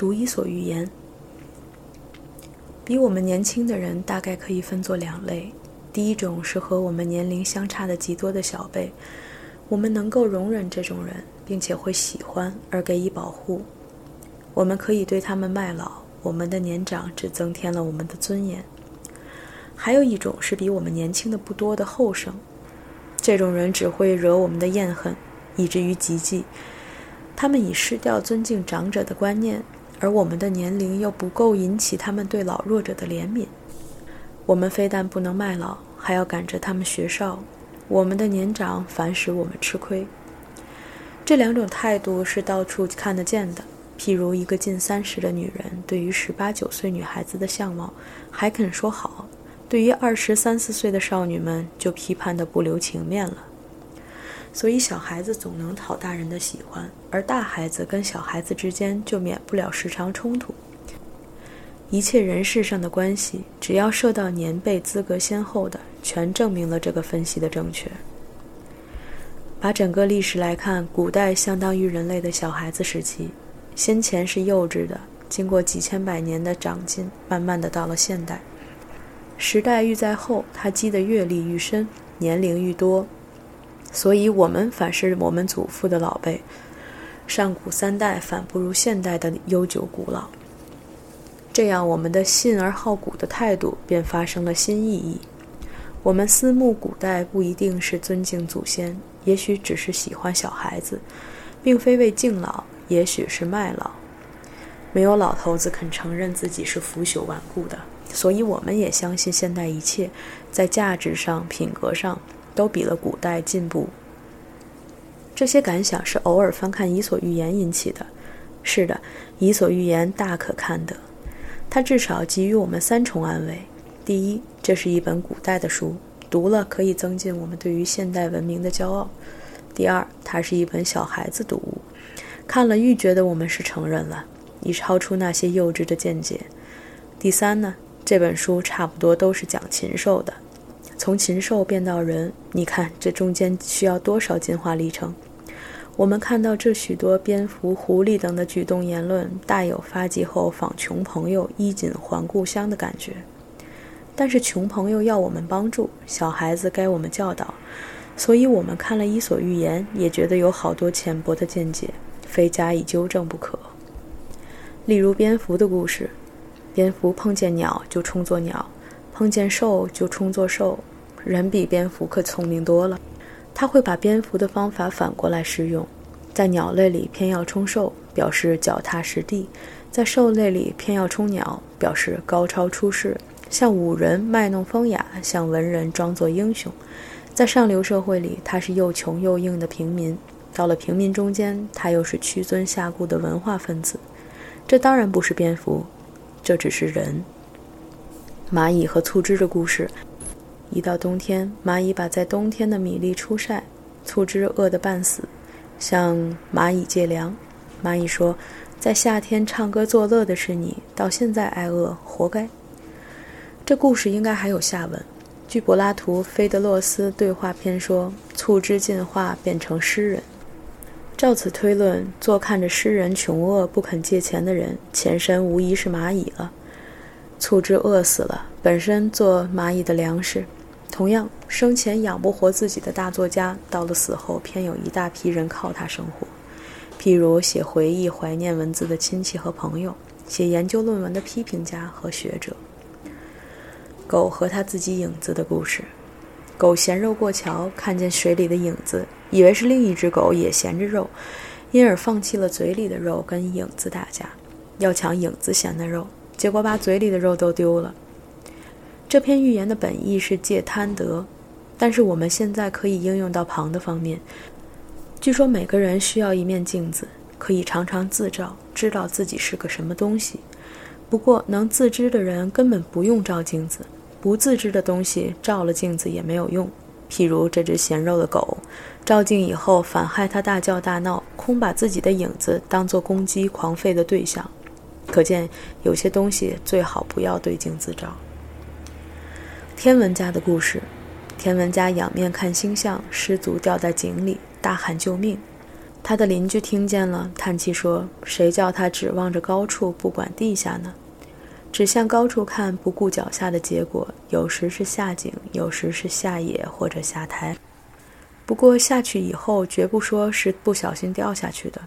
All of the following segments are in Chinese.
读《伊索寓言》。比我们年轻的人大概可以分作两类：第一种是和我们年龄相差的极多的小辈，我们能够容忍这种人，并且会喜欢而给予保护。我们可以对他们卖老，我们的年长只增添了我们的尊严。还有一种是比我们年轻的不多的后生，这种人只会惹我们的厌恨，以至于极忌。他们已失掉尊敬长者的观念，而我们的年龄又不够引起他们对老弱者的怜悯。我们非但不能卖老，还要赶着他们学少。我们的年长反使我们吃亏。这两种态度是到处看得见的。譬如一个近三十的女人，对于十八九岁女孩子的相貌还肯说好，对于二十三四岁的少女们就批判的不留情面了。所以小孩子总能讨大人的喜欢，而大孩子跟小孩子之间就免不了时常冲突。一切人事上的关系，只要受到年辈资格先后的，全证明了这个分析的正确。把整个历史来看，古代相当于人类的小孩子时期。先前是幼稚的，经过几千百年的长进，慢慢的到了现代。时代愈在后，他积的阅历愈深，年龄愈多，所以我们反是我们祖父的老辈。上古三代反不如现代的悠久古老。这样，我们的信而好古的态度便发生了新意义。我们思慕古代，不一定是尊敬祖先，也许只是喜欢小孩子，并非为敬老。也许是卖老，没有老头子肯承认自己是腐朽顽固的，所以我们也相信现代一切在价值上、品格上都比了古代进步。这些感想是偶尔翻看《伊索寓言》引起的。是的，《伊索寓言》大可看得，它至少给予我们三重安慰：第一，这是一本古代的书，读了可以增进我们对于现代文明的骄傲；第二，它是一本小孩子读物。看了愈觉得我们是成人了，已超出那些幼稚的见解。第三呢，这本书差不多都是讲禽兽的，从禽兽变到人，你看这中间需要多少进化历程？我们看到这许多蝙蝠、狐狸等的举动言论，大有发迹后访穷朋友、衣锦还故乡的感觉。但是穷朋友要我们帮助，小孩子该我们教导，所以我们看了《伊索寓言》，也觉得有好多浅薄的见解。非加以纠正不可。例如蝙蝠的故事，蝙蝠碰见鸟就充作鸟，碰见兽就充作兽。人比蝙蝠可聪明多了，他会把蝙蝠的方法反过来施用，在鸟类里偏要充兽，表示脚踏实地；在兽类里偏要充鸟，表示高超出世。像武人卖弄风雅，像文人装作英雄。在上流社会里，他是又穷又硬的平民。到了平民中间，他又是屈尊下顾的文化分子。这当然不是蝙蝠，这只是人。蚂蚁和醋汁的故事：一到冬天，蚂蚁把在冬天的米粒出晒，醋汁饿得半死，向蚂蚁借粮。蚂蚁说：“在夏天唱歌作乐的是你，到现在挨饿，活该。”这故事应该还有下文。据柏拉图《菲德洛斯对话篇》说，醋汁进化变成诗人。照此推论，坐看着诗人穷饿不肯借钱的人，前身无疑是蚂蚁了。醋汁饿死了，本身做蚂蚁的粮食。同样，生前养不活自己的大作家，到了死后偏有一大批人靠他生活。譬如写回忆、怀念文字的亲戚和朋友，写研究论文的批评家和学者。狗和他自己影子的故事。狗衔肉过桥，看见水里的影子。以为是另一只狗也衔着肉，因而放弃了嘴里的肉，跟影子打架，要抢影子衔的肉，结果把嘴里的肉都丢了。这篇寓言的本意是借贪得，但是我们现在可以应用到旁的方面。据说每个人需要一面镜子，可以常常自照，知道自己是个什么东西。不过能自知的人根本不用照镜子，不自知的东西照了镜子也没有用。譬如这只咸肉的狗，照镜以后反害它大叫大闹，空把自己的影子当作攻击狂吠的对象。可见有些东西最好不要对镜自照。天文家的故事：天文家仰面看星象，失足掉在井里，大喊救命。他的邻居听见了，叹气说：“谁叫他指望着高处，不管地下呢？只向高处看，不顾脚下的结果，有时是下井，有时是下野或者下台。不过下去以后，绝不说是不小心掉下去的，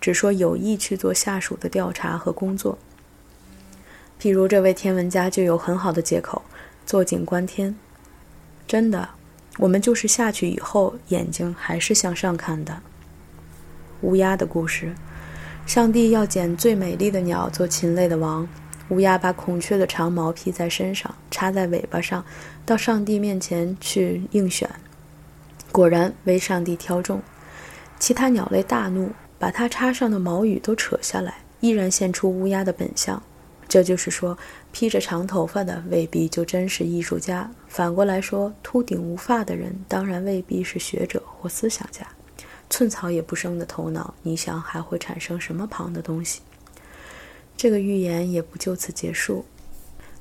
只说有意去做下属的调查和工作。譬如这位天文家就有很好的借口，坐井观天。真的，我们就是下去以后，眼睛还是向上看的。”乌鸦的故事，上帝要捡最美丽的鸟做禽类的王。乌鸦把孔雀的长毛披在身上，插在尾巴上，到上帝面前去应选。果然为上帝挑中。其他鸟类大怒，把它插上的毛羽都扯下来，依然现出乌鸦的本相。这就是说，披着长头发的未必就真是艺术家。反过来说，秃顶无发的人当然未必是学者或思想家。寸草也不生的头脑，你想还会产生什么旁的东西？这个预言也不就此结束。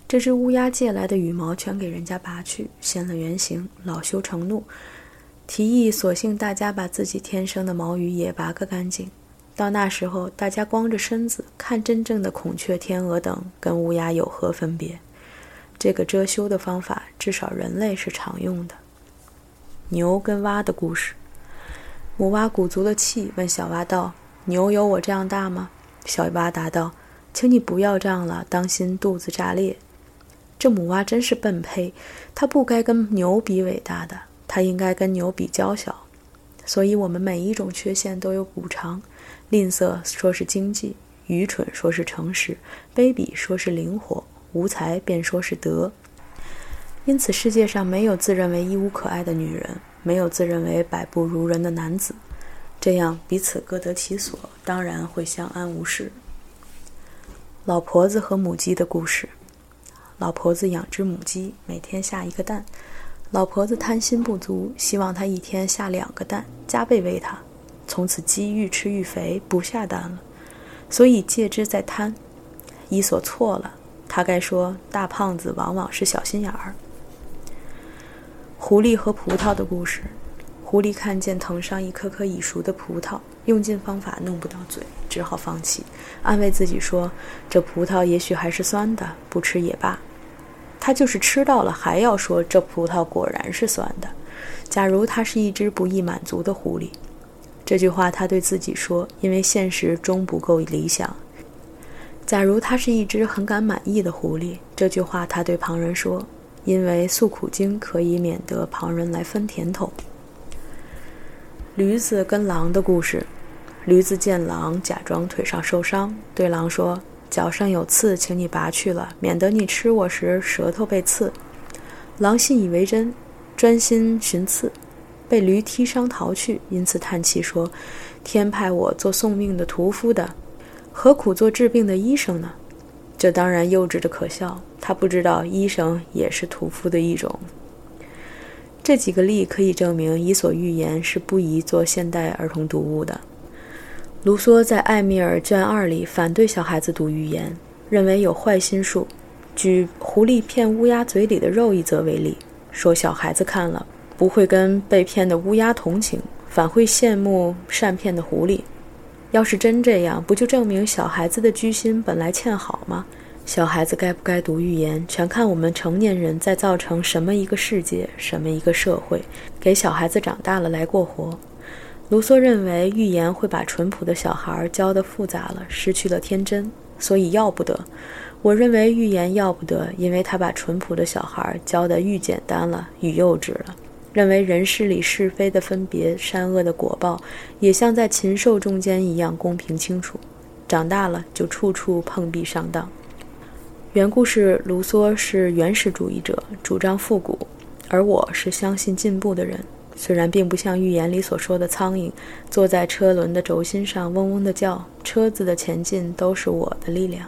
这只乌鸦借来的羽毛全给人家拔去，现了原形，恼羞成怒，提议索性大家把自己天生的毛羽也拔个干净。到那时候，大家光着身子看真正的孔雀、天鹅等，跟乌鸦有何分别？这个遮羞的方法，至少人类是常用的。牛跟蛙的故事。母蛙鼓足了气，问小蛙道：“牛有我这样大吗？”小蛙答道：“请你不要这样了，当心肚子炸裂。”这母蛙真是笨胚，它不该跟牛比伟大的，它应该跟牛比娇小。所以，我们每一种缺陷都有补偿：吝啬说是经济，愚蠢说是诚实，卑鄙说是灵活，无才便说是德。因此，世界上没有自认为一无可爱的女人。没有自认为百步如人的男子，这样彼此各得其所，当然会相安无事。老婆子和母鸡的故事：老婆子养只母鸡，每天下一个蛋。老婆子贪心不足，希望他一天下两个蛋，加倍喂它。从此鸡愈吃愈肥，不下蛋了。所以戒之在贪。伊索错了，他该说大胖子往往是小心眼儿。狐狸和葡萄的故事。狐狸看见藤上一颗颗已熟的葡萄，用尽方法弄不到嘴，只好放弃，安慰自己说：“这葡萄也许还是酸的，不吃也罢。”他就是吃到了，还要说这葡萄果然是酸的。假如他是一只不易满足的狐狸，这句话他对自己说，因为现实终不够理想。假如他是一只很敢满意的狐狸，这句话他对旁人说。因为诉苦经可以免得旁人来分甜头。驴子跟狼的故事：驴子见狼，假装腿上受伤，对狼说：“脚上有刺，请你拔去了，免得你吃我时舌头被刺。”狼信以为真，专心寻刺，被驴踢伤逃去，因此叹气说：“天派我做送命的屠夫的，何苦做治病的医生呢？”这当然幼稚的可笑。他不知道医生也是屠夫的一种。这几个例可以证明《伊索寓言》是不宜做现代儿童读物的。卢梭在《艾米尔》卷二里反对小孩子读寓言，认为有坏心术。举狐狸骗乌鸦嘴里的肉一则为例，说小孩子看了不会跟被骗的乌鸦同情，反会羡慕善骗的狐狸。要是真这样，不就证明小孩子的居心本来欠好吗？小孩子该不该读寓言，全看我们成年人在造成什么一个世界、什么一个社会，给小孩子长大了来过活。卢梭认为寓言会把淳朴的小孩教得复杂了，失去了天真，所以要不得。我认为寓言要不得，因为他把淳朴的小孩教得愈简单了，愈幼稚了。认为人世里是非的分别、善恶的果报，也像在禽兽中间一样公平清楚。长大了就处处碰壁上当。原故事，卢梭是原始主义者，主张复古，而我是相信进步的人。虽然并不像预言里所说的苍蝇，坐在车轮的轴心上嗡嗡地叫，车子的前进都是我的力量。